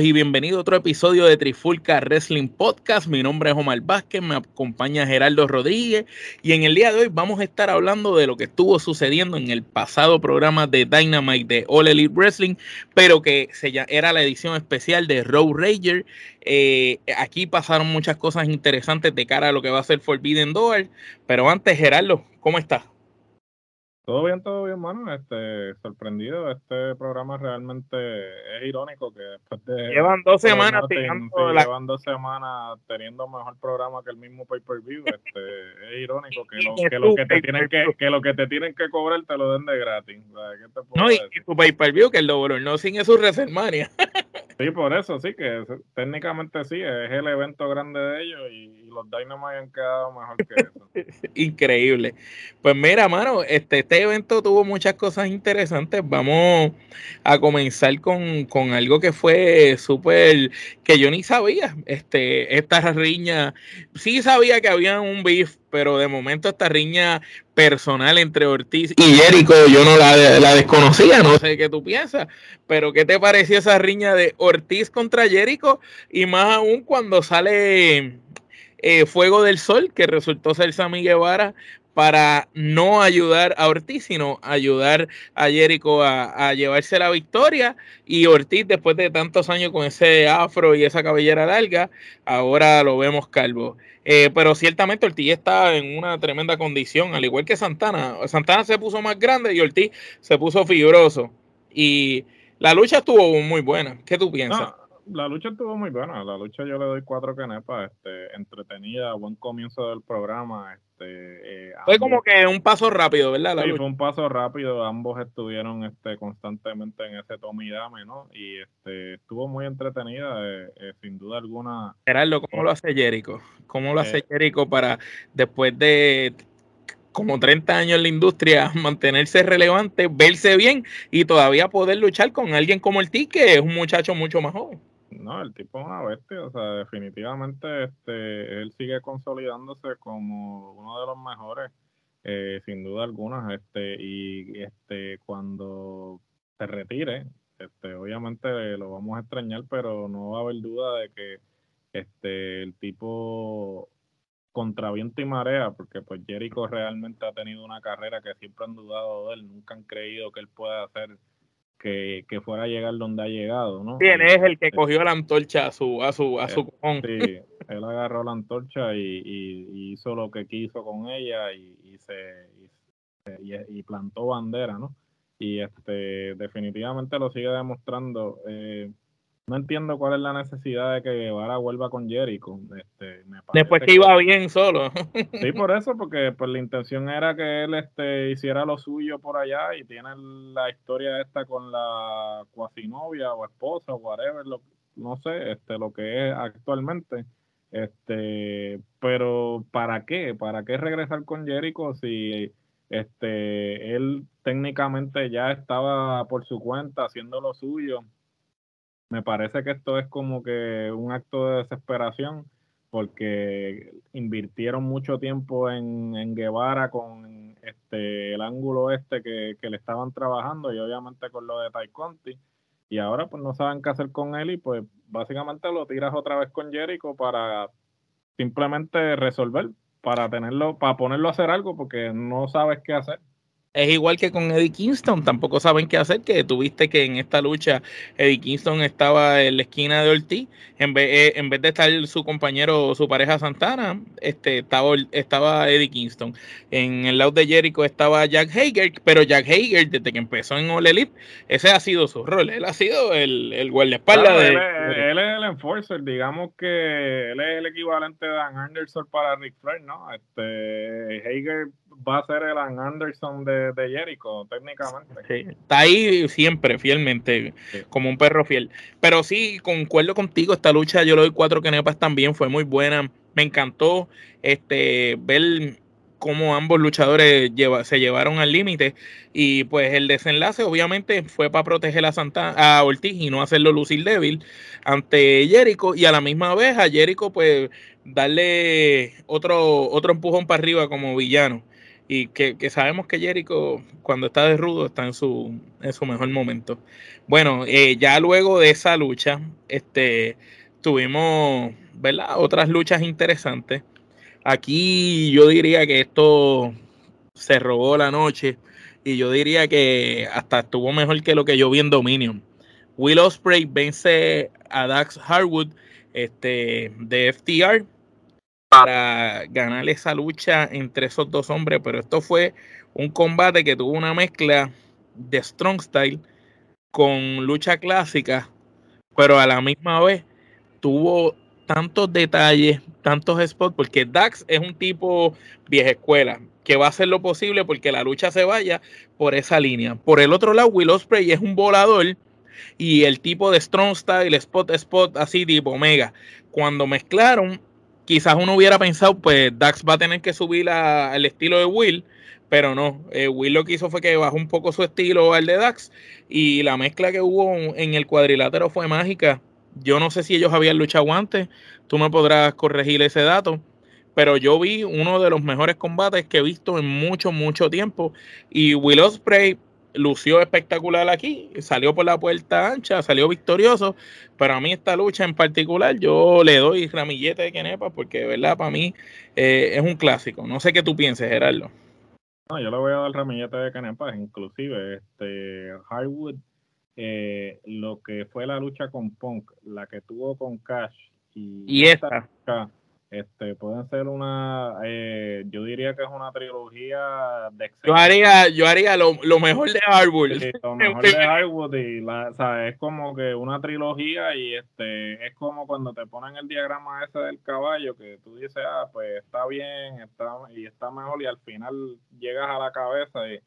Y bienvenido a otro episodio de Trifulca Wrestling Podcast. Mi nombre es Omar Vázquez, me acompaña Gerardo Rodríguez y en el día de hoy vamos a estar hablando de lo que estuvo sucediendo en el pasado programa de Dynamite de All Elite Wrestling, pero que se, era la edición especial de Road Rager. Eh, aquí pasaron muchas cosas interesantes de cara a lo que va a ser Forbidden Door, pero antes Gerardo, ¿cómo estás? Todo bien, todo bien, mano. Este, sorprendido. Este programa realmente es irónico que después de. Llevan dos semanas teniendo. Llevan dos semanas teniendo mejor programa que el mismo pay per view. Este, es irónico que lo que, lo que te tienen que, que lo que te tienen que cobrar te lo den de gratis. no, y, tu pay per view que el doble no sin su WrestleMania. sí, por eso sí que técnicamente sí es el evento grande de ellos y los Dynamite han quedado mejor que eso. Increíble. Pues mira, mano, este, este evento tuvo muchas cosas interesantes. Vamos a comenzar con, con algo que fue súper, que yo ni sabía. Este, esta riña, sí sabía que había un beef, pero de momento esta riña personal entre Ortiz y Jericho, yo no la, la, desconocía, no sé qué tú piensas, pero ¿qué te pareció esa riña de Ortiz contra Jericho? Y más aún cuando sale eh, Fuego del Sol, que resultó ser Sammy Guevara, para no ayudar a Ortiz, sino ayudar a Jericho a, llevarse la victoria. Y Ortiz, después de tantos años con ese afro y esa cabellera larga, ahora lo vemos calvo. Eh, pero ciertamente Ortiz está en una tremenda condición, al igual que Santana. Santana se puso más grande y Ortiz se puso fibroso. Y la lucha estuvo muy buena. ¿Qué tú piensas? La lucha estuvo muy buena. La lucha yo le doy cuatro canepas, este, entretenida, buen comienzo del programa. Este, eh, fue como que un paso rápido, ¿verdad? sí, fue un paso rápido. Ambos estuvieron este, constantemente en ese tomidame, ¿no? Y este, estuvo muy entretenida, eh, eh, sin duda alguna. Gerardo, ¿cómo lo hace Jericho? ¿Cómo lo hace Jericho para después de como 30 años en la industria, mantenerse relevante, verse bien y todavía poder luchar con alguien como el T, que es un muchacho mucho más joven. No, el tipo es una bestia, o sea, definitivamente este, él sigue consolidándose como uno de los mejores, eh, sin duda alguna, este, y este, cuando se retire, este, obviamente lo vamos a extrañar, pero no va a haber duda de que este, el tipo contra viento y marea, porque pues Jericho realmente ha tenido una carrera que siempre han dudado de él, nunca han creído que él pueda hacer que, fuera a llegar donde ha llegado, ¿no? Bien, es el que cogió la antorcha a su, a su, a su eh, Sí, él agarró la antorcha y, hizo lo que quiso con ella y, se y, plantó bandera, ¿no? Y este definitivamente lo sigue demostrando. Eh, no entiendo cuál es la necesidad de que Guevara vuelva con Jericho. Este, Después que, iba bien solo. Sí, por eso, porque pues la intención era que él este, hiciera lo suyo por allá y tiene la historia esta con la cuasi novia o esposa o whatever, lo, no sé, este, lo que es actualmente. Este, pero ¿para qué? ¿Para qué regresar con Jericho si este él técnicamente ya estaba por su cuenta haciendo lo suyo? Me parece que esto es como que un acto de desesperación porque invirtieron mucho tiempo en, Guevara con este el ángulo este que, le estaban trabajando y obviamente con lo de Tai Conti y ahora pues no saben qué hacer con él y pues básicamente lo tiras otra vez con Jericho para simplemente resolver, para tenerlo, para ponerlo a hacer algo porque no sabes qué hacer. Es igual que con Eddie Kingston, tampoco saben qué hacer, que tuviste que en esta lucha Eddie Kingston estaba en la esquina de Ortiz, en vez, eh, en vez de estar su compañero, su pareja Santana, este, estaba, estaba Eddie Kingston. En el lado de Jericho estaba Jack Hager, pero Jack Hager, desde que empezó en All Elite, ese ha sido su rol, él ha sido el, el guardaespaldas de, él, es el enforcer, digamos que él es el equivalente de Dan Anderson para Rick Flair, ¿no? Este, Hager va a ser el Anderson de, de Jericho, técnicamente. está ahí siempre, fielmente, como un perro fiel. Pero sí, concuerdo contigo, esta lucha yo le doy cuatro kenepas también, fue muy buena. Me encantó este ver cómo ambos luchadores se llevaron al límite y pues el desenlace obviamente fue para proteger a Santa a Ortiz y no hacerlo lucir débil ante Jericho y a la misma vez a Jericho pues darle otro otro empujón para arriba como villano y que, sabemos que Jericho cuando está de rudo está en su, en su mejor momento. Bueno, eh, ya luego de esa lucha, este, tuvimos ¿verdad? otras luchas interesantes. Aquí yo diría que esto se robó la noche y yo diría que hasta estuvo mejor que lo que yo vi en Dominion. Will Ospreay vence a Dax Harwood este, de FTR para ganar esa lucha entre esos dos hombres, pero esto fue un combate que tuvo una mezcla de strong style con lucha clásica, pero a la misma vez tuvo tantos detalles, tantos spots, porque Dax es un tipo vieja escuela, que va a hacer lo posible porque la lucha se vaya por esa línea. Por el otro lado, Will Ospreay es un volador y el tipo de strong style, spot, spot, así tipo Omega. Cuando mezclaron, quizás uno hubiera pensado, pues Dax va a tener que subir al estilo de Will, pero no. Eh, Will lo que hizo fue que bajó un poco su estilo al de Dax y la mezcla que hubo en el cuadrilátero fue mágica. Yo no sé si ellos habían luchado antes, tú me podrás corregir ese dato, pero yo vi uno de los mejores combates que he visto en mucho, mucho tiempo y Will Ospreay lució espectacular aquí, salió por la puerta ancha, salió victorioso, pero a mí esta lucha en particular yo le doy ramillete de Kenepa porque de verdad para mí eh, es un clásico. No sé qué tú pienses, Gerardo. No, yo le voy a dar ramillete de Kenepa, inclusive este Highwood, eh, lo que fue la lucha con Punk, la que tuvo con Cash y, esta este, pueden ser una, diría que es una trilogía de Yo haría, yo haría lo, mejor de Hardwood. lo mejor de Hardwood y la, o sea, es como que una trilogía y este, es como cuando te ponen el diagrama ese del caballo que tú dices, ah, pues está bien, está, y está mejor y al final llegas a la cabeza y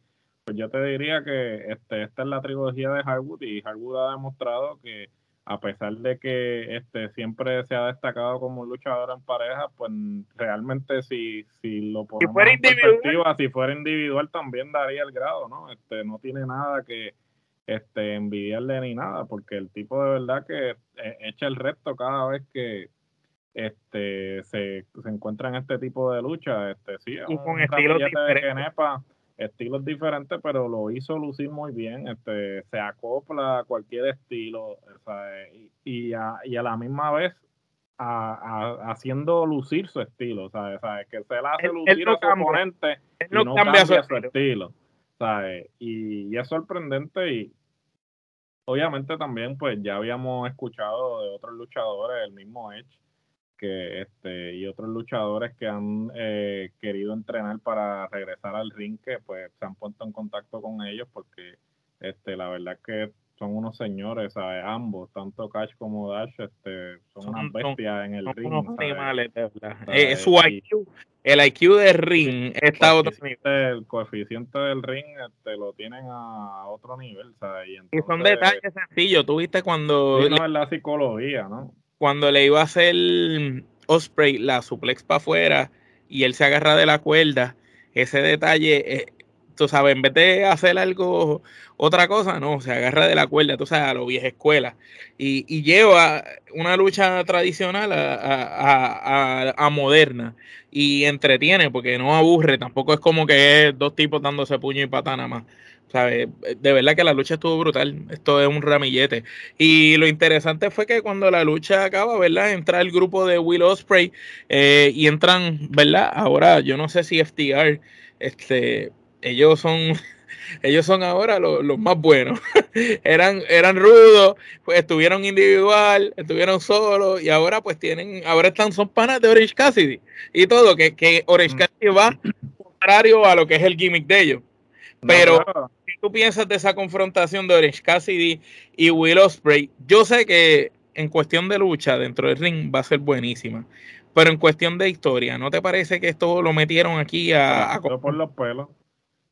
pues yo te diría que este, esta es la trilogía de Hardwood y Hardwood ha demostrado que a pesar de que este siempre se ha destacado como un luchador en pareja, pues realmente si, si lo ponemos si fuera en perspectiva, si fuera individual también daría el grado, ¿no? Este no tiene nada que este envidiarle ni nada, porque el tipo de verdad que eh, echa el resto cada vez que este se, se encuentra en este tipo de lucha, este sí, y con estilo de estilos diferentes, pero lo hizo lucir muy bien, este, se acopla a cualquier estilo, y, a, y, a, la misma vez a, haciendo lucir su estilo, ¿sabes? Que se le hace lucir a su oponente y no cambia, su estilo, ¿sabes? Y, y, es sorprendente y obviamente también pues ya habíamos escuchado de otros luchadores, el mismo Edge, que este y otros luchadores que han eh, querido entrenar para regresar al ring que pues se han puesto en contacto con ellos porque este la verdad que son unos señores, ¿sabes? ambos, tanto Cash como Dash, este, son, unas bestias en el ring. Eh, su IQ, el IQ de ring está a otro nivel. El coeficiente del ring este, lo tienen a otro nivel, ¿sabes? Y, son detalles sencillos, tú viste cuando... no, es la psicología, ¿no? Cuando le iba a hacer Osprey la suplex para afuera y él se agarra de la cuerda, ese detalle, eh, tú sabes, en vez de hacer algo, otra cosa, no, se agarra de la cuerda, tú sabes, a lo vieja escuela. Y, lleva una lucha tradicional a, moderna y entretiene porque no aburre, tampoco es como que es dos tipos dándose puño y patana más. De verdad que la lucha estuvo brutal. Esto es un ramillete. Y lo interesante fue que cuando la lucha acaba, ¿verdad? Entra el grupo de Will Osprey eh, y entran, ¿verdad? Ahora, yo no sé si FTR, este, ellos son, ellos son ahora los, más buenos. eran, eran rudos, pues estuvieron individual, estuvieron solos y ahora pues tienen, ahora están, son panas de Orange Cassidy y todo, que, que Orange mm. Cassidy va contrario a lo que es el gimmick de ellos. Pero, ¿qué tú piensas de esa confrontación de Orange Cassidy y Will Ospreay? Yo sé que en cuestión de lucha dentro del ring va a ser buenísima, pero en cuestión de historia, ¿no te parece que esto lo metieron aquí a... por los pelos.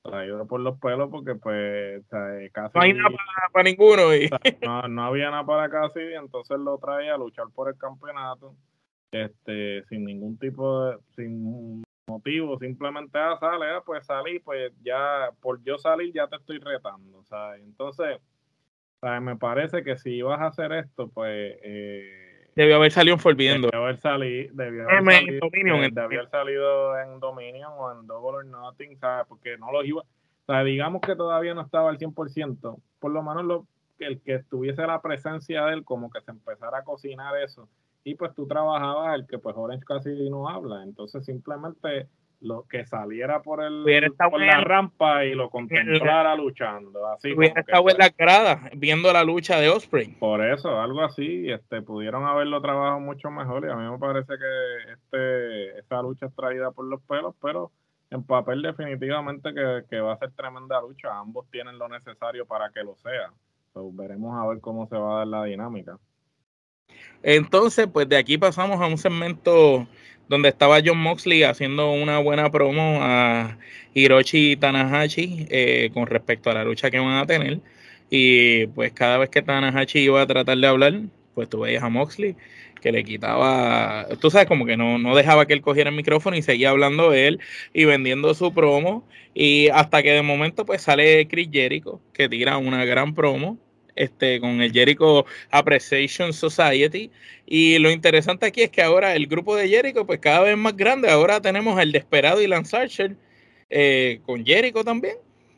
Traído por los pelos porque pues casi... No hay nada para, ninguno. Y... no, no, había nada para Cassidy, entonces lo trae a luchar por el campeonato este sin ningún tipo de... sin motivo, simplemente, ah, sale, ah, pues salí, pues ya, por yo salir ya te estoy retando, ¿sabes? Entonces, ¿sabes? me parece que si vas a hacer esto, pues eh, debió haber salido en Forbidden Debió haber, salido, debió haber, M, salido, Dominion, de- en- debió haber salido en Dominion o en Double or Nothing, ¿sabes? Porque no los iba. O sea, digamos que todavía no estaba al 100%. Por lo menos lo, el que tuviese la presencia de él, como que se empezara a cocinar eso. Y pues tú trabajabas el que pues Orange casi no habla. Entonces simplemente lo que saliera por el por la en- rampa y lo contemplara luchando. Así Hubiera estado en pues, la grada viendo la lucha de Osprey. por eso, algo así, este, pudieron haberlo trabajado mucho mejor y a mí me parece que este, esta lucha es traída por los pelos, pero en papel definitivamente que, que va a ser tremenda lucha. Ambos tienen lo necesario para que lo sea. So, veremos a ver cómo se va a dar la dinámica. Entonces, pues de aquí pasamos a un segmento donde estaba John Moxley haciendo una buena promo a Hiroshi Tanahashi eh, con respecto a la lucha que van a tener. Y pues cada vez que Tanahashi iba a tratar de hablar, pues tú veías a Moxley que le quitaba, tú sabes, como que no, no dejaba que él cogiera el micrófono y seguía hablando él y vendiendo su promo. Y hasta que de momento pues sale Chris Jericho, que tira una gran promo este, con el Jericho Appreciation Society. Y lo interesante aquí es que ahora el grupo de Jericho, pues cada vez más grande. Ahora tenemos el Desperado y Lance Archer eh, con Jericho también,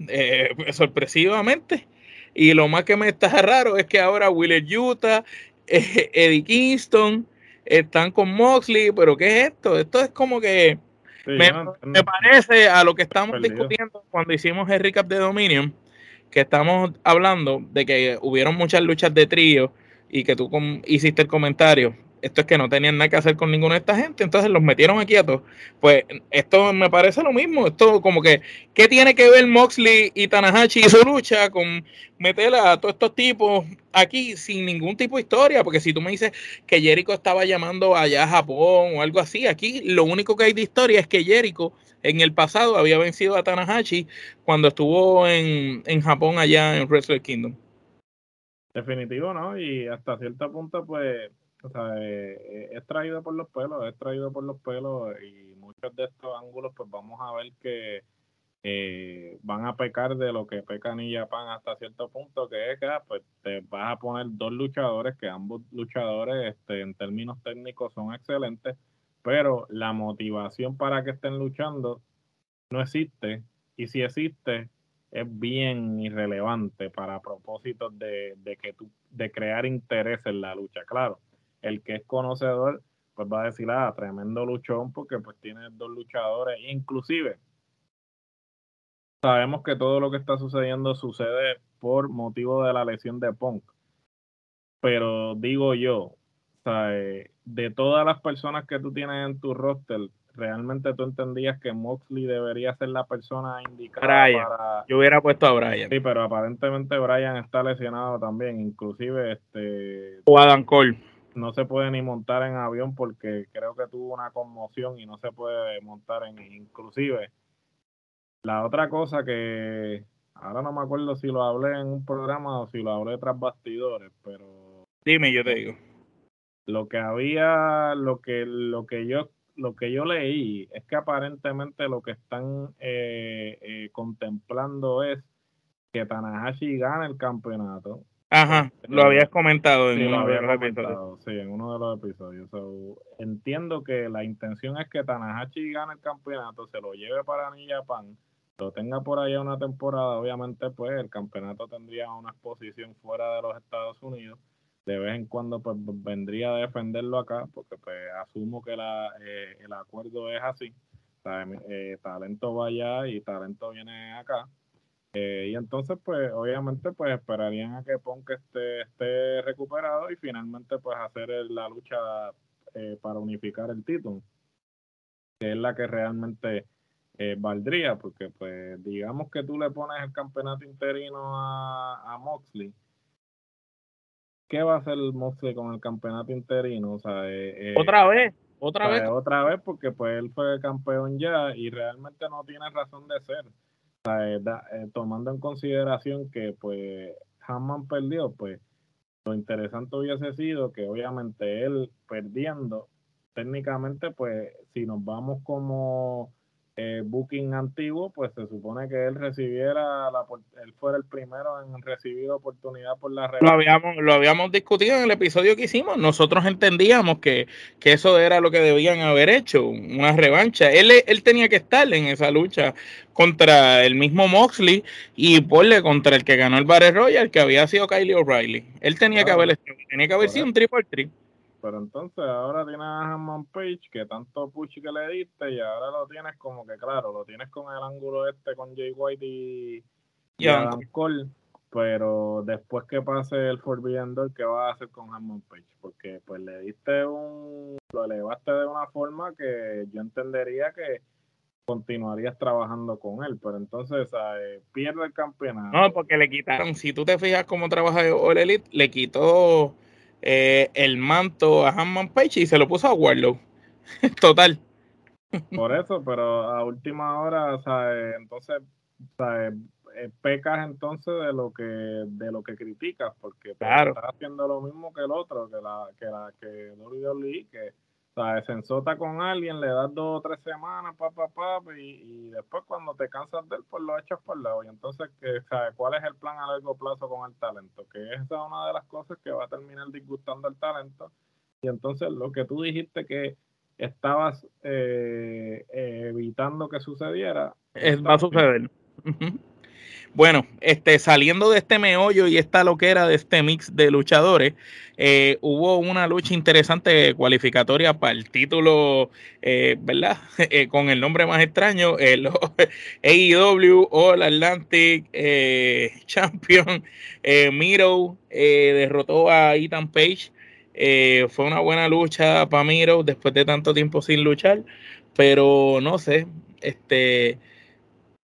eh, sorpresivamente. Y lo más que me está raro es que ahora Wheeler Utah, eh, Eddie Kingston están con Moxley, pero ¿qué es esto? Esto es como que Sí, me, no me parece a lo que estamos Perdido. discutiendo cuando hicimos el recap de Dominion, que estamos hablando de que hubieron muchas luchas de trío y que tú hiciste el comentario. Esto es que no tenían nada que hacer con ninguna de esta gente, entonces los metieron aquí a todos. Pues esto me parece lo mismo. Esto como que, ¿qué tiene que ver Moxley y Tanahashi y su lucha con meter a todos estos tipos aquí sin ningún tipo de historia? Porque si tú me dices que Jericho estaba llamando allá a Japón o algo así, aquí lo único que hay de historia es que Jericho en el pasado había vencido a Tanahashi cuando estuvo en, en Japón allá en Wrestle Kingdom. Definitivo, ¿no? Y hasta cierto punto, pues, o sea, eh, es traído por los pelos, es traído por los pelos y muchos de estos ángulos, pues vamos a ver que eh, van a pecar de lo que peca New Japan hasta cierto punto, que es que ah, pues te vas a poner dos luchadores, que ambos luchadores este, en términos técnicos son excelentes, pero la motivación para que estén luchando no existe, y si existe, es bien irrelevante para propósitos de, de que tú, de crear interés en la lucha. Claro, el que es conocedor, pues va a decir, ah, tremendo luchón, porque pues tiene dos luchadores, inclusive sabemos que todo lo que está sucediendo sucede por motivo de la lesión de Punk. Pero digo yo, o de todas las personas que tú tienes en tu roster, realmente tú entendías que Moxley debería ser la persona indicada Bryan. para Yo hubiera puesto a Brian Sí, pero aparentemente Brian está lesionado también. Inclusive este o Adam Cole. no se puede ni montar en avión porque creo que tuvo una conmoción y no se puede montar en inclusive. La otra cosa que ahora no me acuerdo si lo hablé en un programa o si lo hablé tras bastidores, pero Dime, yo te digo. Lo que había, lo que, lo que yo, lo que yo leí es que aparentemente lo que están eh, eh, contemplando es que Tanahashi gane el campeonato. Ajá, lo habías comentado en Sí, lo uno de había los episodios. comentado, sí, en uno de los episodios. So, entiendo que la intención es que Tanahashi gane el campeonato, se lo lleve para New Japan, lo tenga por allá una temporada. Obviamente, pues el campeonato tendría una exposición fuera de los Estados Unidos. De vez en cuando, pues vendría a defenderlo acá, porque pues asumo que la, eh, el acuerdo es así. Eh, talento va allá y talento viene acá. Eh, y entonces, pues, obviamente, pues esperarían a que Punk esté, esté recuperado y finalmente, pues, hacer la lucha para unificar el título, que es la que realmente valdría, porque, pues, digamos que tú le pones el campeonato interino a, a Moxley. ¿Qué va a hacer Moxley con el campeonato interino? O sea, eh, eh, Otra vez, otra o sea, vez. otra vez, porque pues él fue campeón ya y realmente no tiene razón de ser. O sea, eh, da- eh, tomando en consideración que pues Hammond perdió, pues lo interesante hubiese sido que obviamente él perdiendo, técnicamente pues si nos vamos como eh, booking antiguo, pues se supone que él recibiera, la, él fuera el primero en recibir oportunidad por la red. Lo habíamos, lo habíamos discutido en el episodio que hicimos. Nosotros entendíamos que, que eso era lo que debían haber hecho, una revancha. Él, él tenía que estar en esa lucha contra el mismo Moxley y porle contra el que ganó el Battle Royal, que había sido Kylie O'Reilly. Él tenía que haber tenía que haber sido un triple triple pero entonces ahora tienes a Hammond Page que tanto push que le diste y ahora lo tienes como que claro, lo tienes con el ángulo este con Jay White y, Adam Cole, pero después que pase el Forbidden Door, ¿qué vas a hacer con Hammond Page? Porque pues le diste un, lo elevaste de una forma que yo entendería que continuarías trabajando con él, pero entonces pierde el campeonato. No, porque le quitaron, si tú te fijas cómo trabaja All Elite, le quitó eh, el manto a Hanman Page y se lo puso a Warlow. Total. Por eso, pero a última hora, o entonces, eh, pecas entonces de lo que de lo que criticas, porque pues, estás haciendo lo mismo que el otro, que la que la que WWE, que sea, se ensota con alguien, le das dos o tres semanas, pa, pa, pa, y, después cuando te cansas de él, pues lo echas por lado. Y entonces, que, ¿cuál es el plan a largo plazo con el talento? Que esa es una de las cosas que va a terminar disgustando el talento. Y entonces, lo que tú dijiste que estabas eh, evitando que sucediera, es, va a suceder. Bueno, este, saliendo de este meollo y esta loquera de este mix de luchadores, eh, hubo una lucha interesante cualificatoria para el título, eh, ¿verdad? Eh, con el nombre más extraño, el AEW All Atlantic Champion Miro derrotó a Ethan Page. fue una buena lucha para Miro después de tanto tiempo sin luchar, pero no sé, este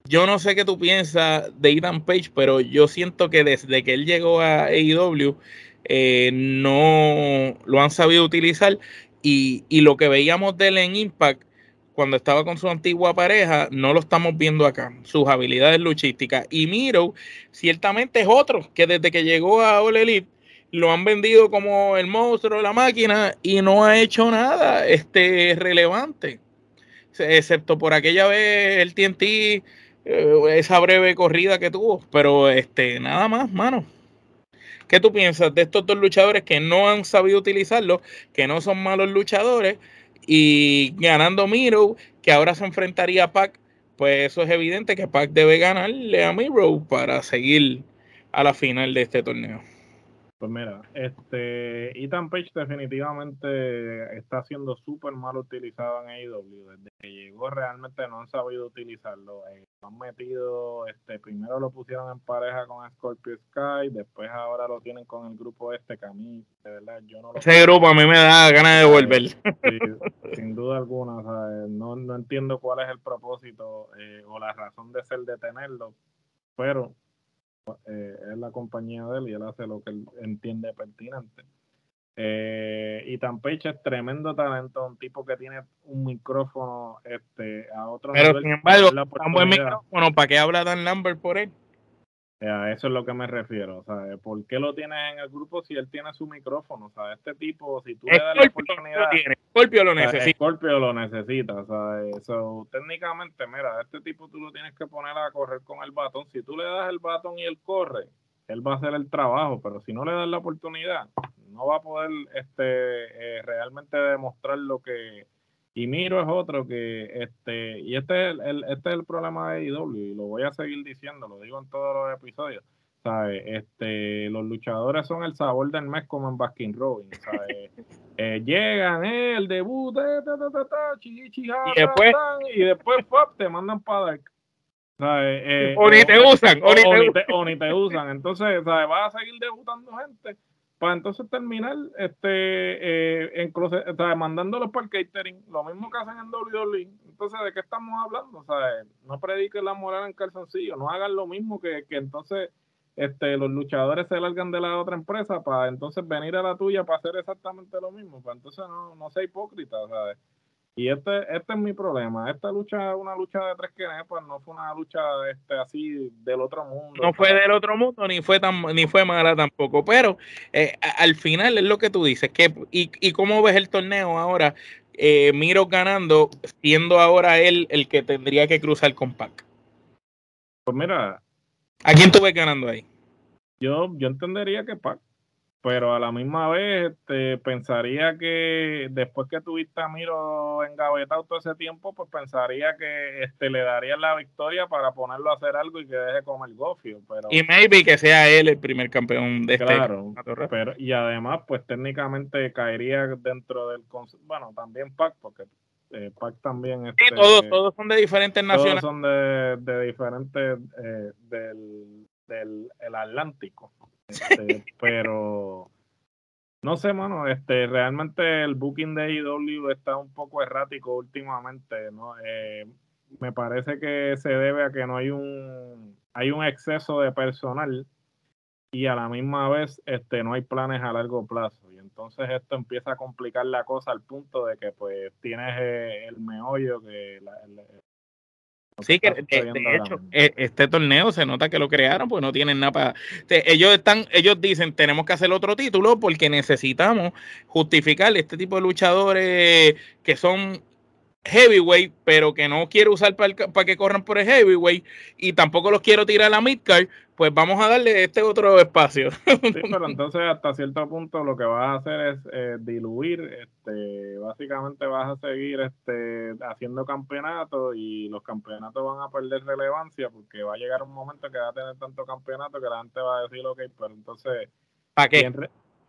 yo no sé qué tú piensas de Ethan Page, pero yo siento que desde que él llegó a AEW eh, no lo han sabido utilizar. Y, lo que veíamos de él en Impact cuando estaba con su antigua pareja, no lo estamos viendo acá, sus habilidades luchísticas. Y Miro, ciertamente es otro que desde que llegó a All Elite lo han vendido como el monstruo la máquina y no ha hecho nada este, relevante, excepto por aquella vez el TNT esa breve corrida que tuvo, pero este, nada más, mano. ¿Qué tú piensas de estos dos luchadores que no han sabido utilizarlo, que no son malos luchadores y ganando Miro, que ahora se enfrentaría a Pac? Pues eso es evidente que Pac debe ganarle a Miro para seguir a la final de este torneo. Pues mira, este Ethan Page definitivamente está siendo súper mal utilizado en AEW. Desde que llegó realmente no han sabido utilizarlo. Eh, han metido, este, primero lo pusieron en pareja con Scorpio Sky, después ahora lo tienen con el grupo este Camille. De verdad, yo no Ese grupo a mí me da ganas de volver. sin duda alguna, No, no entiendo cuál es el propósito eh, o la razón de ser de tenerlo, pero eh, es la compañía de él y él hace lo que él entiende pertinente. Eh, y Page es tremendo talento, un tipo que tiene un micrófono este, a otro Pero sin embargo, tan buen micrófono, ¿para qué habla Dan Lambert por él? A eso es lo que me refiero. O ¿Por qué lo tienes en el grupo si él tiene su micrófono? Sea, este tipo, si tú le das la oportunidad. Scorpio lo necesita. Scorpio lo necesita. O sea, eso, técnicamente, mira, este tipo tú lo tienes que poner a correr con el batón. Si tú le das el batón y él corre, él va a hacer el trabajo. Pero si no le das la oportunidad, no va a poder este, eh, realmente demostrar lo que y Miro es otro que, este, y este es el, este es el problema de IW, y lo voy a seguir diciendo, lo digo en todos los episodios. ¿sabes? Este, los luchadores son el sabor del mes como en Baskin Robbins, ¿sabes? eh, llegan, eh, el debut, eh, ta, ta, ta, chi, chi, y, después, y después pop, te mandan para Dark. Eh, o ni te usan, o, ni te, o, ni te usan. Entonces, ¿sabes? vas a seguir debutando gente para entonces terminar este eh, en o mandándolos para el catering, lo mismo que hacen en WWE. Entonces, ¿de qué estamos hablando? O sea, no prediquen la moral en calzoncillo, no hagan lo mismo que, que entonces este, los luchadores se largan de la otra empresa para entonces venir a la tuya para hacer exactamente lo mismo. Para entonces no, no sea hipócrita, ¿sabes? Y este, este es mi problema. Esta lucha, una lucha de tres que pues no fue una lucha este, así del otro mundo. No fue del otro mundo, ni fue tan, ni fue mala tampoco. Pero eh, al final es lo que tú dices. Que, y, y cómo ves el torneo ahora? eh, Miro ganando, siendo ahora él el que tendría que cruzar con Pac? Pues mira. ¿A quién tú ves ganando ahí? Yo, yo entendería que Pac pero a la misma vez este, pensaría que después que tuviste a Miro engavetado todo ese tiempo, pues pensaría que este, le daría la victoria para ponerlo a hacer algo y que deje como el gofio. Pero, y maybe que sea él el primer campeón de este claro, pero Y además, pues técnicamente caería dentro del... Bueno, también Pac, porque eh, Pac también... Este, sí, todos, todos son de diferentes naciones. Todos son de, de diferentes... Eh, del, del el Atlántico. Este, pero no sé, mano, este, realmente el booking de IW e está un poco errático últimamente, ¿no? Eh, me parece que se debe a que no hay un hay un exceso de personal y a la misma vez este no hay planes a largo plazo y entonces esto empieza a complicar la cosa al punto de que pues tienes eh, el meollo que la, Sí, que de, hecho, e, este torneo se nota que lo crearon, pues no tienen nada para. Ellos están, ellos dicen tenemos que hacer otro título porque necesitamos justificar este tipo de luchadores que son heavyweight, pero que no quiero usar para, que corran por el heavyweight y tampoco los quiero tirar a la midcard, pues vamos a darle este otro espacio. Sí, pero entonces hasta cierto punto lo que vas a hacer es eh, diluir, este, básicamente vas a seguir este, haciendo campeonatos y los campeonatos van a perder relevancia porque va a llegar un momento que va a tener tanto campeonato que la gente va a decir, ok, pero entonces... ¿Para qué?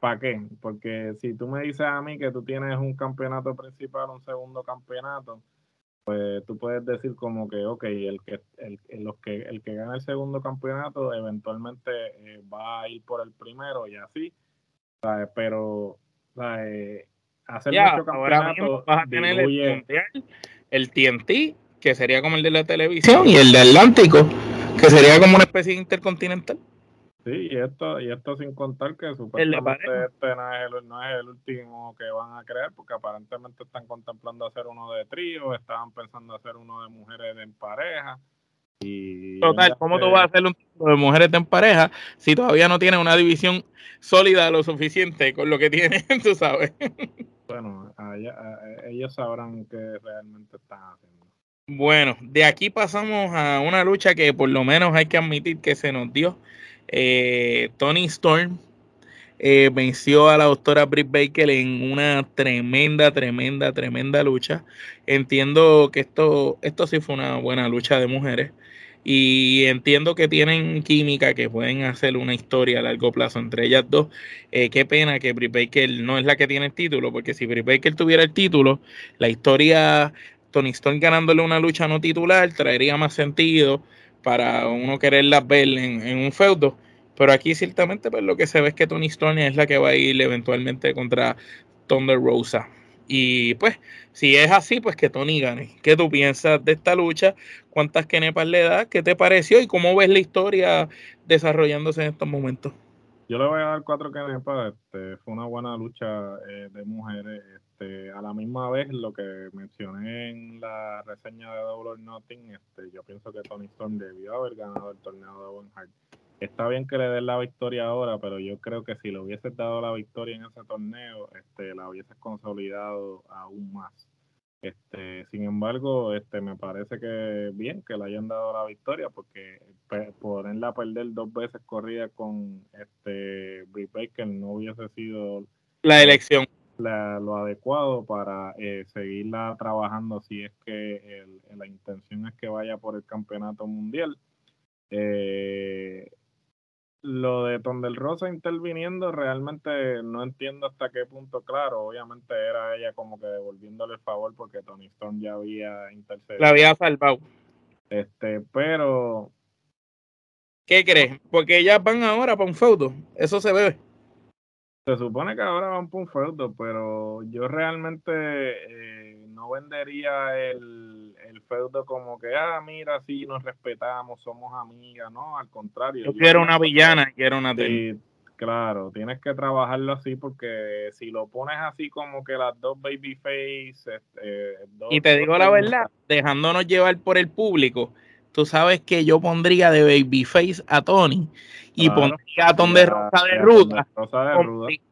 ¿Para qué? Porque si tú me dices a mí que tú tienes un campeonato principal, un segundo campeonato, pues tú puedes decir como que, ok, el que, el, los que, el que gana el segundo campeonato eventualmente eh, va a ir por el primero y así, ¿sabes? Pero, ¿sabes? Hacer mucho campeonato vas a tener el, el TNT, que sería como el de la televisión, y el de Atlántico, que sería como una especie de intercontinental. Sí, y esto, y esto sin contar que supuestamente este no es, el, no es el último que van a crear, porque aparentemente están contemplando hacer uno de trío, estaban pensando hacer uno de mujeres en pareja. Y Total, ¿cómo tú vas a hacer un tipo de mujeres en pareja si todavía no tienes una división sólida lo suficiente con lo que tienen, tú sabes? Bueno, ellos sabrán qué realmente están haciendo. Bueno, de aquí pasamos a una lucha que por lo menos hay que admitir que se nos dio eh, Tony Storm eh, venció a la doctora Britt Baker en una tremenda, tremenda, tremenda lucha. Entiendo que esto, esto sí fue una buena lucha de mujeres. Y entiendo que tienen química, que pueden hacer una historia a largo plazo entre ellas dos. Eh, qué pena que Britt Baker no es la que tiene el título, porque si Britt Baker tuviera el título, la historia Tony Storm ganándole una lucha no titular traería más sentido para uno quererlas ver en, un feudo. Pero aquí ciertamente pues lo que se ve es que Tony Storm es la que va a ir eventualmente contra Thunder Rosa. Y pues, si es así, pues que Tony gane. ¿Qué tú piensas de esta lucha? ¿Cuántas kenepas le da? ¿Qué te pareció? ¿Y cómo ves la historia desarrollándose en estos momentos? Yo le voy a dar cuatro kenepas. Este, fue una buena lucha eh, de mujeres. Este, a la misma vez, lo que mencioné en la reseña de Double or Nothing, este, yo pienso que Tony Storm debió haber ganado el torneo de Owen Hart. Está bien que le den la victoria ahora, pero yo creo que si le hubieses dado la victoria en ese torneo, este, la hubieses consolidado aún más. Este, sin embargo, este, me parece que bien que le hayan dado la victoria porque ponerla a perder dos veces corrida con este Britt Baker no hubiese sido la elección lo adecuado para eh, seguirla trabajando si es que la intención es que vaya por el campeonato mundial. Eh, lo de Tondel Rosa interviniendo, realmente no entiendo hasta qué punto, claro, obviamente era ella como que devolviéndole el favor porque Tony Stone ya había intercedido. La había salvado. Este, pero... ¿Qué crees? Porque ellas van ahora para un feudo, eso se ve. Se supone que ahora van por un feudo, pero yo realmente eh, no vendería el, el, feudo como que, ah, mira, sí, nos respetamos, somos amigas, no, al contrario. Yo, quiero una villana, quiero una sí, Claro, tienes que trabajarlo así porque si lo pones así como que las dos babyface... Este, y te digo la verdad, dejándonos llevar por el público, tú sabes que yo pondría de babyface a Tony y pondría a Tony de Rosa de Ruta.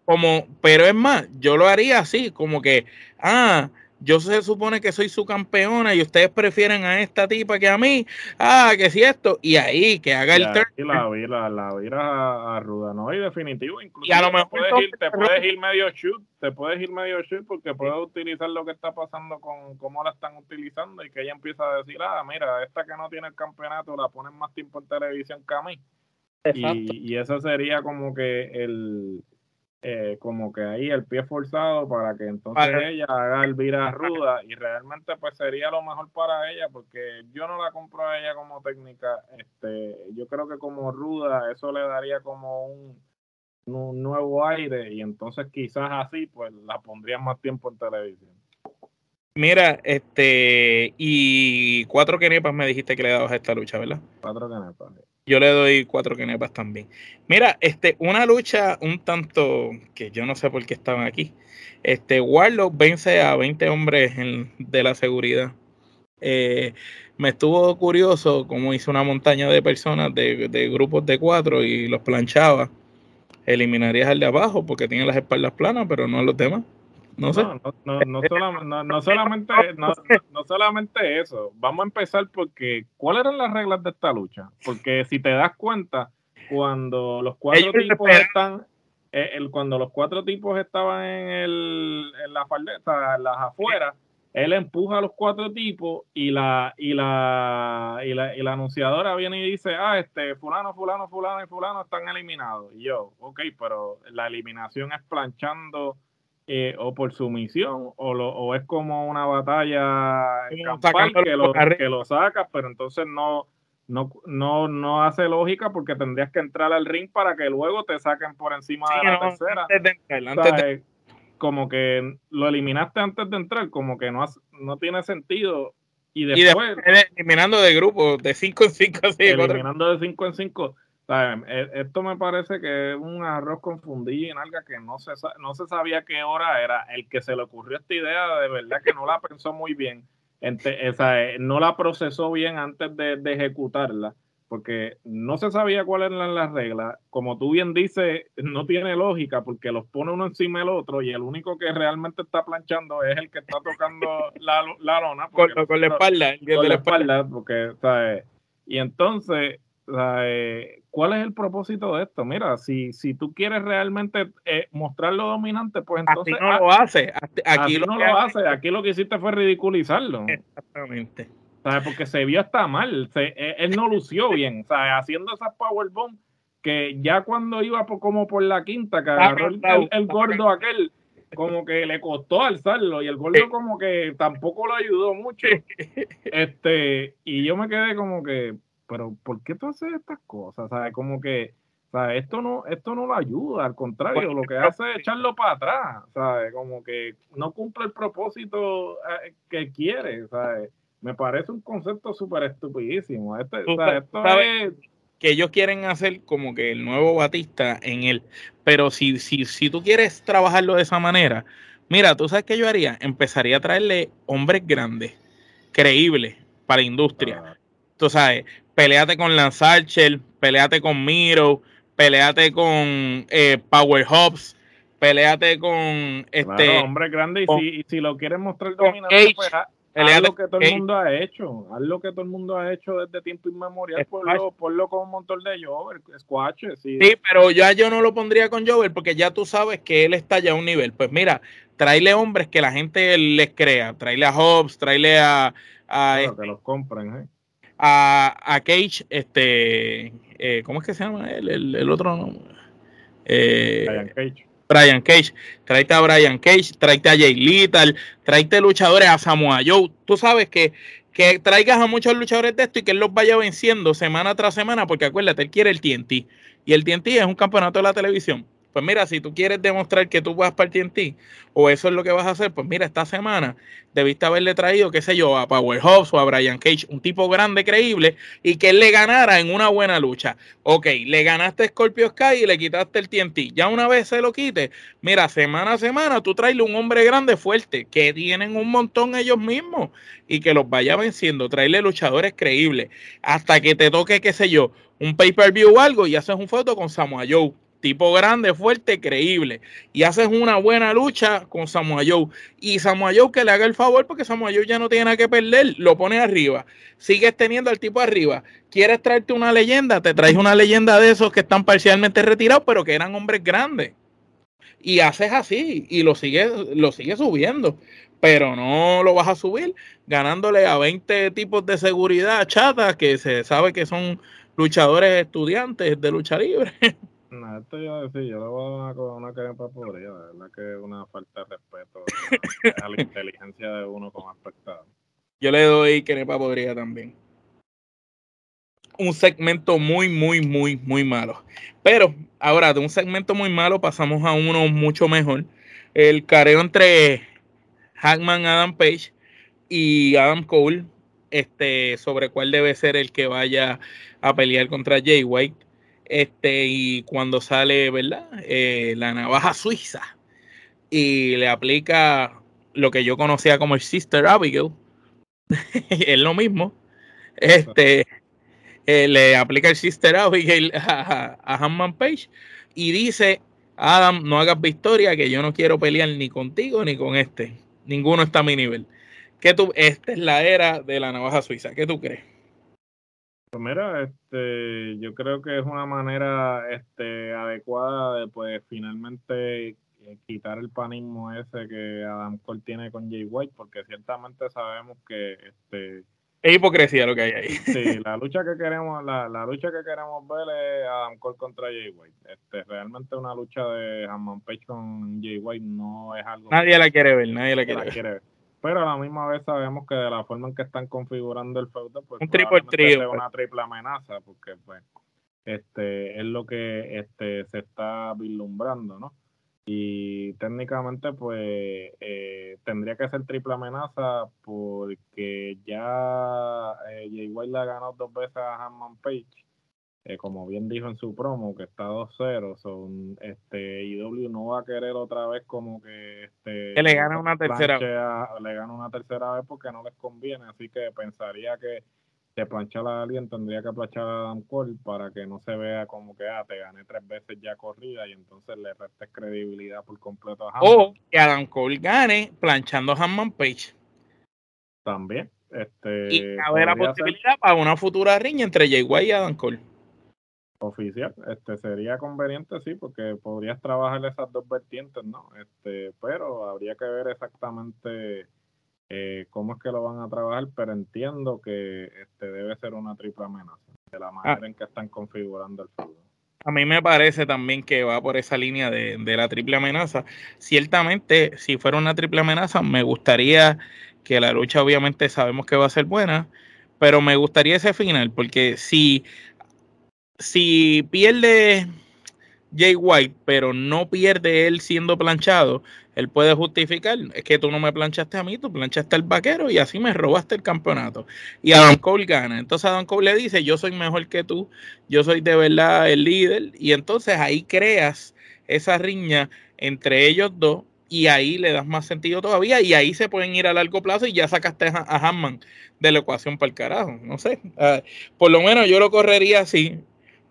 Como, pero es más, yo lo haría así, como que, ah, yo se supone que soy su campeona y ustedes prefieren a esta tipa que a mí, ah, que si esto, y ahí que haga el turn. Y la vira, la vira a, Ruda, no, y definitivo, incluso y a lo mejor te puedes, ir, te puedes ir medio shoot, te puedes ir medio shoot porque puedes utilizar lo que está pasando con cómo la están utilizando y que ella empieza a decir, ah, mira, esta que no tiene el campeonato la ponen más tiempo en televisión que a mí. Y, y eso sería como que el, eh, como que ahí el pie forzado para que entonces ella haga el vira ruda y realmente pues sería lo mejor para ella porque yo no la compro a ella como técnica este yo creo que como ruda eso le daría como un, un nuevo aire y entonces quizás así pues la pondría más tiempo en televisión. Mira, este, y cuatro kenepas me dijiste que le dabas a esta lucha, ¿verdad? Cuatro kenepas yo le doy cuatro kenepas también. Mira, este, una lucha un tanto que yo no sé por qué estaban aquí. Este, Warlock vence a 20 hombres de la seguridad. Eh, me estuvo curioso cómo hizo una montaña de personas de, de, grupos de cuatro y los planchaba. Eliminarías al de abajo porque tiene las espaldas planas, pero no a los demás. No sé. No, no, no, solamente, no, solamente eso. Vamos a empezar porque, ¿cuáles eran las reglas de esta lucha? Porque si te das cuenta, cuando los cuatro tipos están, eh, el, cuando los cuatro tipos estaban en, el, en la faldeta, en las afueras, él empuja a los cuatro tipos y la, y la, y la, y la anunciadora viene y dice, ah, este, fulano, fulano, fulano y fulano están eliminados. Y yo, ok, pero la eliminación es planchando eh, o por sumisión o, lo, o es como una batalla campal que lo, que lo sacas, pero entonces no, no, no, no hace lógica porque tendrías que entrar al ring para que luego te saquen por encima de la tercera. Antes Como que lo eliminaste antes de entrar, como que no, no tiene sentido. Y después, eliminando de grupo, de 5 en 5, eliminando de 5 en 5 e, esto me parece que es un arroz confundido en algo que no se, no se sabía qué hora era. El que se le ocurrió esta idea, de verdad que no la pensó muy bien. Eh, no la procesó bien antes de, ejecutarla, porque no se sabía cuáles eran las reglas. Como tú bien dices, no tiene lógica, porque los pone uno encima del otro y el único que realmente está planchando es el que está tocando la, la lona. Con, la espalda. Con la espalda, porque, Y entonces, eh, ¿Cuál es el propósito de esto? Mira, si, si tú quieres realmente eh, mostrar lo dominante, pues entonces. Aquí no lo hace. Aquí no lo hace. Aquí lo que hiciste fue ridiculizarlo. Exactamente. ¿Sabes? Porque se vio hasta mal. E, él no lució bien. ¿Sabes? Haciendo esas powerbomb que ya cuando iba como por la quinta, que agarró el, gordo aquel, como que le costó alzarlo y el gordo como que tampoco lo ayudó mucho. Este, y yo me quedé como que, pero ¿por qué tú haces estas cosas? ¿Sabes? Como que, ¿sabes? Esto no, esto no lo ayuda, al contrario, lo que hace es echarlo para atrás, ¿sabes? Como que no cumple el propósito eh, que quiere, ¿sabes? Me parece un concepto súper estupidísimo. Este, esto es que ellos quieren hacer como que el nuevo Batista en él. Pero si, si, si tú quieres trabajarlo de esa manera, mira, tú sabes qué yo haría, empezaría a traerle hombres grandes, creíbles para la industria. Tú sabes, peleate con Lance Archer, peleate con Miro, peleate con eh, Power Hobbs, peleate con este hombre grande y, si, lo quieres mostrar dominante, pues haz, lo que todo el mundo ha hecho, haz lo que todo el mundo ha hecho desde tiempo inmemorial, ponlo, ponlo con un montón de Jover, Squash. Sí. sí, pero ya yo no lo pondría con Jover porque ya tú sabes que él está ya a un nivel. Pues mira, tráele hombres que la gente les crea, tráele a Hobbs, tráele a, a que los compren, ¿eh? A, Cage, este, eh, ¿cómo es que se llama El, el otro nombre. Eh, Brian Cage. Brian Cage, tráete a Brian Cage, tráete a Jay Little, tráete luchadores a Samoa Joe. Tú sabes que, que traigas a muchos luchadores de esto y que él los vaya venciendo semana tras semana, porque acuérdate, él quiere el TNT. Y el TNT es un campeonato de la televisión. Pues mira, si tú quieres demostrar que tú vas partir en ti, o eso es lo que vas a hacer, pues mira, esta semana debiste haberle traído, qué sé yo, a Powerhouse o a Brian Cage, un tipo grande, creíble, y que él le ganara en una buena lucha. Ok, le ganaste a Scorpio Sky y le quitaste el TNT. Ya una vez se lo quite, mira, semana a semana tú traes un hombre grande, fuerte, que tienen un montón ellos mismos, y que los vaya venciendo, traerle luchadores creíbles, hasta que te toque, qué sé yo, un pay-per-view o algo, y haces un foto con Samoa Joe tipo grande, fuerte, creíble. Y haces una buena lucha con Samoa Joe. Y Samoa Joe que le haga el favor porque Samoa Joe ya no tiene nada que perder, lo pone arriba. Sigues teniendo al tipo arriba. ¿Quieres traerte una leyenda? Te traes una leyenda de esos que están parcialmente retirados, pero que eran hombres grandes. Y haces así y lo sigues lo sigue subiendo. Pero no lo vas a subir ganándole a 20 tipos de seguridad chata que se sabe que son luchadores estudiantes de lucha libre. No, esto yo a decir, yo le voy a dar una, una crepa pobre, la verdad que es una falta de respeto a la inteligencia de uno como espectador. Yo le doy crepa podrida también. Un segmento muy, muy, muy, muy malo. Pero ahora de un segmento muy malo pasamos a uno mucho mejor. El careo entre Hackman Adam Page y Adam Cole este, sobre cuál debe ser el que vaya a pelear contra Jay White este, y cuando sale, ¿verdad? Eh, la navaja suiza y le aplica lo que yo conocía como el Sister Abigail, es lo mismo. Este, eh, le aplica el Sister Abigail a, a Hanman Page y dice: Adam, no hagas victoria, que yo no quiero pelear ni contigo ni con este. Ninguno está a mi nivel. ¿Qué tú, esta es la era de la navaja suiza. ¿Qué tú crees? Pues mira, este, yo creo que es una manera este, adecuada de pues finalmente eh, quitar el panismo ese que Adam Cole tiene con Jay White, porque ciertamente sabemos que este es hipocresía lo que hay ahí. Sí, la lucha que queremos, la, la lucha que queremos ver es Adam Cole contra Jay White. Este, realmente una lucha de Hammond Page con Jay White no es algo. Nadie la quiere ver, nadie la quiere, quiere ver pero a la misma vez sabemos que de la forma en que están configurando el feudo, pues un triple trío, una triple amenaza, porque pues este es lo que este se está vislumbrando, ¿no? Y técnicamente, pues eh, tendría que ser triple amenaza porque ya eh, Jay White le ha ganado dos veces a Hanman Page eh, como bien dijo en su promo, que está 2-0, son, este, IW no va a querer otra vez como que, este, que le gana una tercera le gana una tercera vez porque no les conviene, así que pensaría que de planchar a alguien tendría que planchar a Adam Cole para que no se vea como que ah, te gané tres veces ya corrida y entonces le restes credibilidad por completo a Hammond. O que Adam Cole gane planchando a Hammond Page. También. Este, y haber la posibilidad para una futura riña entre Jay White y Adam Cole oficial, este sería conveniente sí, porque podrías trabajar esas dos vertientes, ¿no? Este, pero habría que ver exactamente eh, cómo es que lo van a trabajar, pero entiendo que este debe ser una triple amenaza, de la ah. manera en que están configurando el fútbol. A mí me parece también que va por esa línea de, de la triple amenaza. Ciertamente, si fuera una triple amenaza, me gustaría que la lucha obviamente sabemos que va a ser buena, pero me gustaría ese final, porque si si pierde Jay White, pero no pierde él siendo planchado, él puede justificar, es que tú no me planchaste a mí, tú planchaste al vaquero y así me robaste el campeonato. Y Adam Cole gana. Entonces Adam Cole le dice, yo soy mejor que tú, yo soy de verdad el líder. Y entonces ahí creas esa riña entre ellos dos y ahí le das más sentido todavía y ahí se pueden ir a largo plazo y ya sacaste a, Hammond de la ecuación para el carajo. No sé, ah, por lo menos yo lo correría así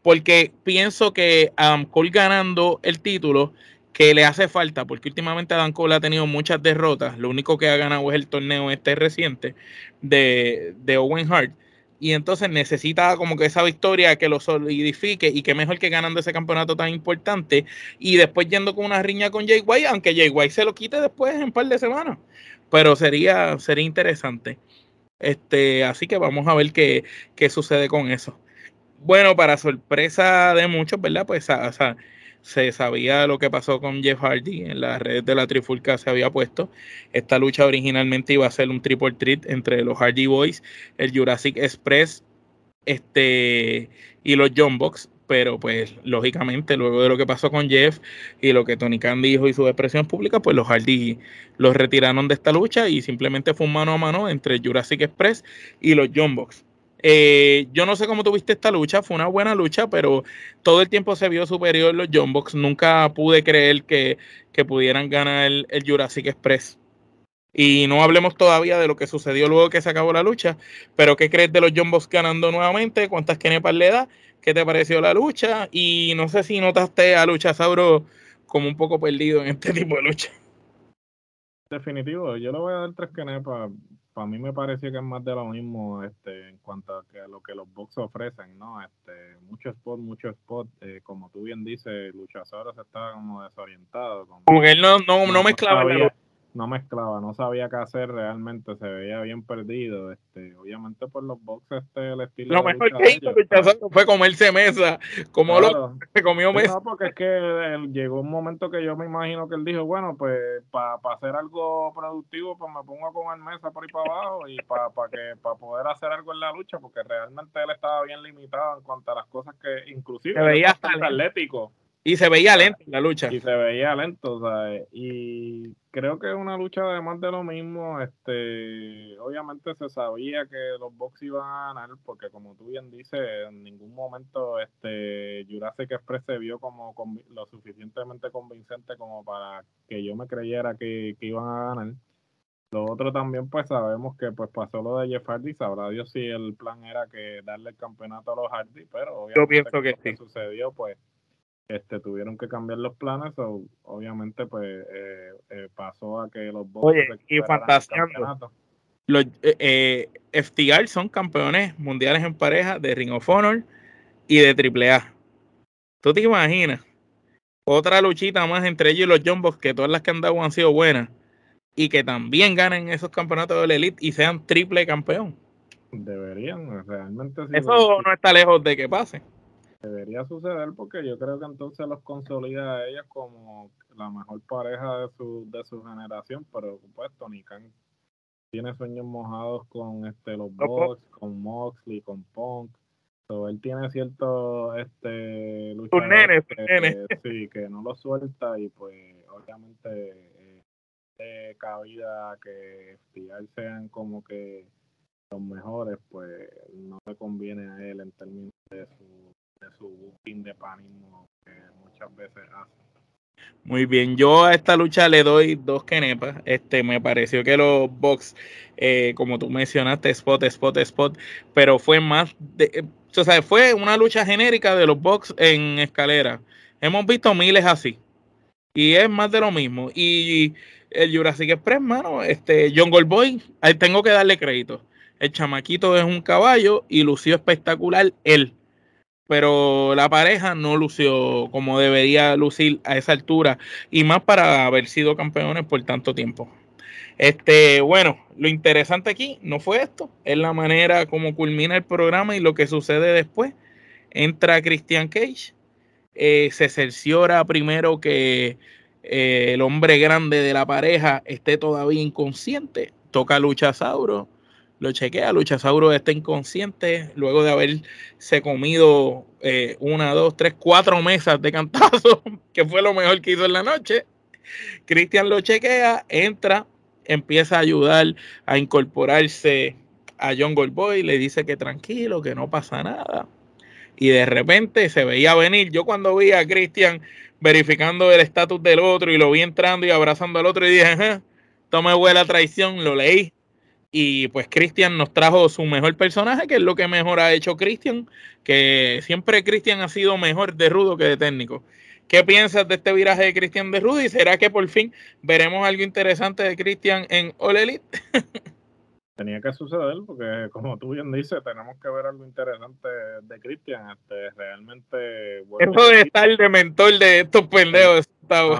porque pienso que Adam Cole ganando el título que le hace falta, porque últimamente Adam Cole ha tenido muchas derrotas, lo único que ha ganado es el torneo este reciente de, de Owen Hart, y entonces necesita como que esa victoria que lo solidifique y que mejor que ganando ese campeonato tan importante y después yendo con una riña con Jay White, aunque Jay White se lo quite después en un par de semanas, pero sería, sería interesante. Este, así que vamos a ver qué, qué sucede con eso. Bueno, para sorpresa de muchos, ¿verdad? Pues se sabía lo que pasó con Jeff Hardy en las redes de la Trifulca se había puesto. Esta lucha originalmente iba a ser un triple treat entre los Hardy Boys, el Jurassic Express este, y los John. Pero pues lógicamente luego de lo que pasó con Jeff y lo que Tony Khan dijo y sus expresiones públicas, pues los Hardy los retiraron de esta lucha y simplemente fue un mano a mano entre Jurassic Express y los John. Eh, yo no sé cómo tuviste esta lucha, fue una buena lucha, pero todo el tiempo se vio superior los John Box. Nunca pude creer que, pudieran ganar el, Jurassic Express. Y no hablemos todavía de lo que sucedió luego que se acabó la lucha, pero ¿qué crees de los John Box ganando nuevamente? ¿Cuántas kenepas le da? ¿qué te pareció la lucha? Y no sé si notaste a Luchasauro como un poco perdido en este tipo de lucha. Definitivo, yo le voy a dar tres canepas. Para mí me pareció que es más de lo mismo este, en cuanto a, que, lo que los box ofrecen, ¿no? Este, mucho spot, mucho spot. Eh, como tú bien dices, Luchasauro se estaba como desorientado. Como, que él no, no, no, mezclaba no mezclaba, no sabía qué hacer realmente, se veía bien perdido. Este, obviamente por los boxes este el estilo. Lo mejor que hizo fue comerse mesa, como lo se comió mesa. No, porque es que llegó un momento que yo me imagino que él dijo, bueno, pues para hacer algo productivo, pues me pongo a comer mesa por ahí para abajo y para que para poder hacer algo en la lucha, porque realmente él estaba bien limitado en cuanto a las cosas que inclusive se veía atlético. Y se veía lento la lucha. Y se veía lento, ¿sabes? Y creo que es una lucha además de lo mismo. Este, obviamente se sabía que los Bucks iban a ganar, porque como tú bien dices, en ningún momento este Jurassic Express se vio como lo suficientemente convincente como para que yo me creyera que, iban a ganar. Lo otro también, pues sabemos que pues pasó lo de Jeff Hardy, sabrá Dios si el plan era que darle el campeonato a los Hardy, pero obviamente yo pienso que, que sucedió, pues este, tuvieron que cambiar los planes, o obviamente pues eh, eh, pasó a que los Oye, y fantaseando. Los eh, FTR son campeones mundiales en pareja de Ring of Honor y de AAA. ¿Tú te imaginas? Otra luchita más entre ellos y los Jumbos, que todas las que han dado han sido buenas, y que también ganen esos campeonatos de la Elite y sean triple campeón. Deberían, realmente. Eso no está lejos de que pase debería suceder porque yo creo que entonces los consolida a ellos como la mejor pareja de su, de su generación, pero pues Tony Khan tiene sueños mojados con este los Bucks, con Moxley, con Punk. él tiene cierto este luchadores que, sí, que no lo suelta y pues obviamente eh, cabida que sean como que los mejores, pues no le conviene a él en términos de su de su booking de panismo que muchas veces hace. Muy bien, yo a esta lucha le doy dos kenepas. Este, me pareció que los box, eh, como tú mencionaste, spot, spot, spot, pero fue más, de, o sea, fue una lucha genérica de los box en escalera. Hemos visto miles así y es más de lo mismo. Y el Jurassic Express, mano, este John Goldboy, ahí tengo que darle crédito. El chamaquito es un caballo y lució espectacular él pero la pareja no lució como debería lucir a esa altura y más para haber sido campeones por tanto tiempo. Este, bueno, lo interesante aquí no fue esto, es la manera como culmina el programa y lo que sucede después. Entra Christian Cage, eh, se cerciora primero que eh, el hombre grande de la pareja esté todavía inconsciente, toca Lucha Sauro lo chequea, Luchasauro está inconsciente luego de haberse comido eh, una, dos, tres, cuatro mesas de cantazo, que fue lo mejor que hizo en la noche. Cristian lo chequea, entra, empieza a ayudar a incorporarse a John Goldboy, le dice que tranquilo, que no pasa nada. Y de repente se veía venir. Yo cuando vi a Cristian verificando el estatus del otro y lo vi entrando y abrazando al otro y dije, tome buena traición, lo leí y pues Christian nos trajo su mejor personaje, que es lo que mejor ha hecho Christian, que siempre Christian ha sido mejor de rudo que de técnico. ¿Qué piensas de este viraje de Christian de rudo? ¿Y será que por fin veremos algo interesante de Christian en All Elite? Tenía que suceder porque, como tú bien dices, tenemos que ver algo interesante de Christian. Este, realmente. Eso de estar de mentor de estos pendejos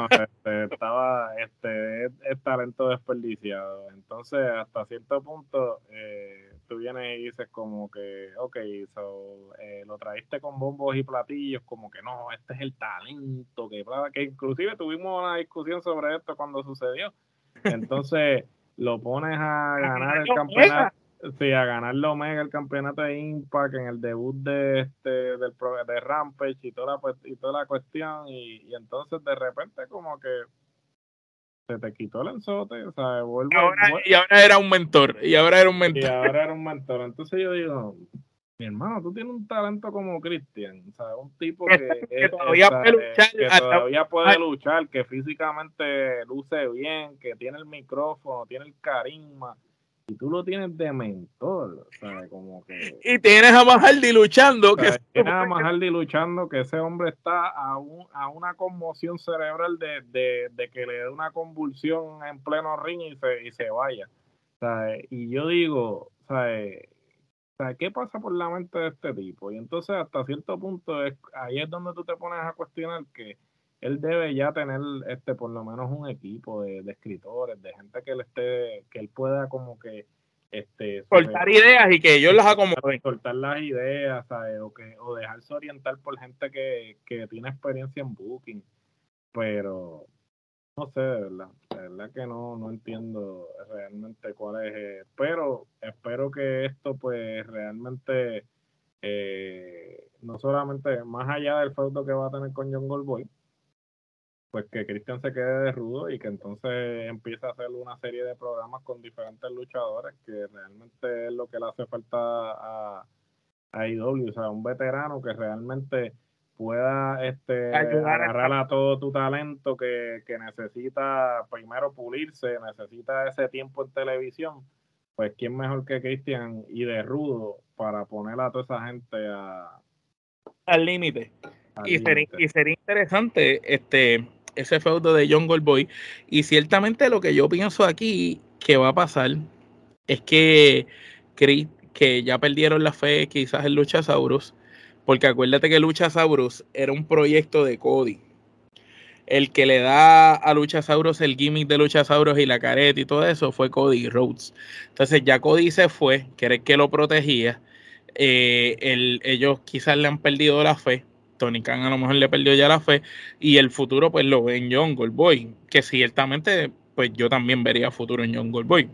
este, estaba, este, es, talento desperdiciado. Entonces, hasta cierto punto, eh, tú vienes y dices como que, ok, so, eh, lo traíste con bombos y platillos, como que no, este es el talento, que, que inclusive tuvimos una discusión sobre esto cuando sucedió. Entonces, lo pones a ganar el campeonato. Sí, a ganar la Omega el campeonato de Impact en el debut de este del de Rampage y toda la, y toda la cuestión y, entonces de repente como que se te quitó el enzote, o sea, vuelve, y ahora era un mentor, y ahora era un mentor. Y ahora era un mentor. Entonces yo digo, mi hermano, tú tienes un talento como Cristian, o sea, un tipo que, todavía, puede luchar, que todavía puede luchar, que físicamente luce bien, que tiene el micrófono, tiene el carisma y tú lo tienes de mentor, ¿sabes? Como que... Y tienes a Mahaldi luchando. Que tienes a Mahaldi luchando que ese hombre está a, un, a una conmoción cerebral de, de, de, que le dé una convulsión en pleno ring y se, y se vaya. ¿sabes? Y yo digo, ¿sabes? ¿qué pasa por la mente de este tipo? Y entonces hasta cierto punto es, ahí es donde tú te pones a cuestionar que él debe ya tener este por lo menos un equipo de, escritores, de gente que él esté, que él pueda como que este soltar ideas y que ellos las acomoden. Soltar las ideas, O que, o dejarse orientar por gente que, que tiene experiencia en booking. Pero no sé, de verdad, de verdad que no, no entiendo realmente cuál es, eh, pero espero que esto pues realmente eh, no solamente más allá del feudo que va a tener con John Goldboy, pues que Christian se quede de rudo y que entonces empiece a hacer una serie de programas con diferentes luchadores, que realmente es lo que le hace falta a, a IW, o sea, un veterano que realmente pueda este, agarrar a todo tu talento que, que necesita primero pulirse, necesita ese tiempo en televisión, pues quién mejor que Christian y de rudo para poner a toda esa gente a, al límite. Y, sería, y sería interesante este ese feudo de John Goldboy. Y ciertamente lo que yo pienso aquí que va a pasar es que, que ya perdieron la fe quizás en Luchasaurus, porque acuérdate que Luchasaurus era un proyecto de Cody. El que le da a Luchasaurus el gimmick de Luchasaurus y la careta y todo eso fue Cody Rhodes. Entonces ya Cody se fue, que el que lo protegía. Eh, ellos quizás le han perdido la fe Tony Khan a lo mejor le perdió ya la fe y el futuro pues lo ve en John Goldboy, que ciertamente pues yo también vería futuro en John Goldboy.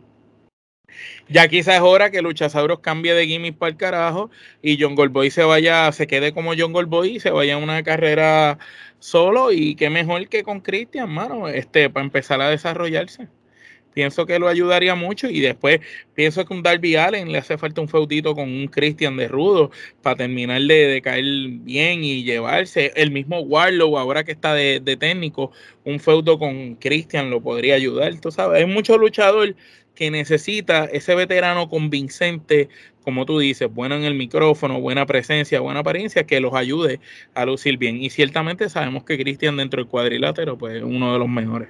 Ya quizás es hora que Luchasauros cambie de gimmick para el carajo y John Goldboy se vaya, se quede como John Goldboy y se vaya a una carrera solo y qué mejor que con Christian, mano, este, para empezar a desarrollarse. Pienso que lo ayudaría mucho y después pienso que un Darby Allen le hace falta un feudito con un Christian de Rudo para terminar de, caer bien y llevarse. El mismo Warlow, ahora que está de, técnico, un feudo con Christian lo podría ayudar. Tú sabes, hay mucho luchador que necesita ese veterano convincente, como tú dices, bueno en el micrófono, buena presencia, buena apariencia, que los ayude a lucir bien. Y ciertamente sabemos que Christian dentro del cuadrilátero, pues es uno de los mejores.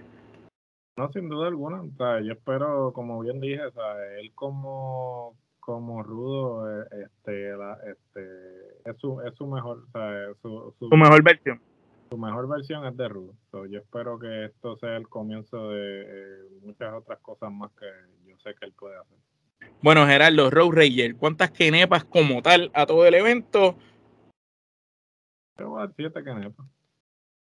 No, sin duda alguna. O sea, yo espero, como bien dije, o sea, él como, como rudo, eh, este, este, es su, es su mejor, o sea, su, su, mejor versión. Su mejor versión es de rudo. yo espero que esto sea el comienzo de eh, muchas otras cosas más que yo sé que él puede hacer. Bueno, Gerardo, Road Ranger, ¿cuántas kenepas como tal a todo el evento? Yo voy a dar siete kenepas.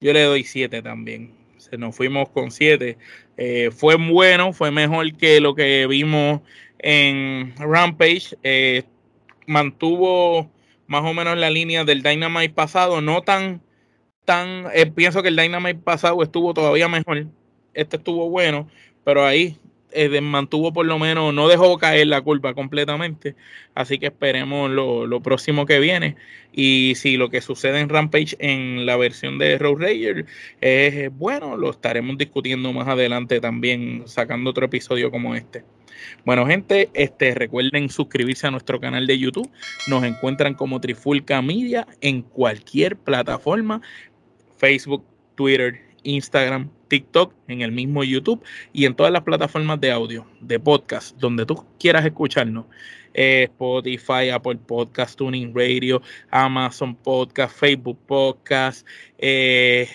Yo le doy siete también se nos fuimos con 7. Eh, fue bueno, fue mejor que lo que vimos en Rampage. Eh, mantuvo más o menos la línea del Dynamite pasado, no tan, tan, eh, pienso que el Dynamite pasado estuvo todavía mejor. Este estuvo bueno, pero ahí eh, mantuvo por lo menos, no dejó caer la culpa completamente. Así que esperemos lo, próximo que viene. Y si lo que sucede en Rampage en la versión de Road Rager es bueno, lo estaremos discutiendo más adelante también, sacando otro episodio como este. Bueno, gente, este, recuerden suscribirse a nuestro canal de YouTube. Nos encuentran como Trifulca Media en cualquier plataforma: Facebook, Twitter, Instagram, TikTok, en el mismo YouTube y en todas las plataformas de audio, de podcast, donde tú quieras escucharnos. Eh, Spotify, Apple Podcast, Tuning Radio, Amazon Podcast, Facebook Podcast, eh,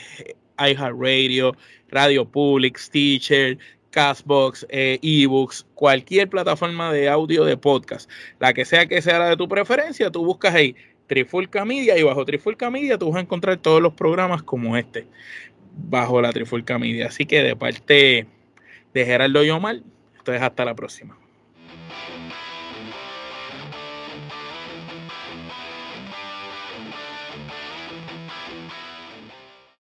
iHeartRadio, Radio Public, Stitcher, Castbox, eh, eBooks, cualquier plataforma de audio de podcast, la que sea que sea la de tu preferencia, tú buscas ahí Trifulca Media y bajo Trifulca Media tú vas a encontrar todos los programas como este bajo la Trifulca Media. Así que de parte de Gerardo Yomar, entonces hasta la próxima.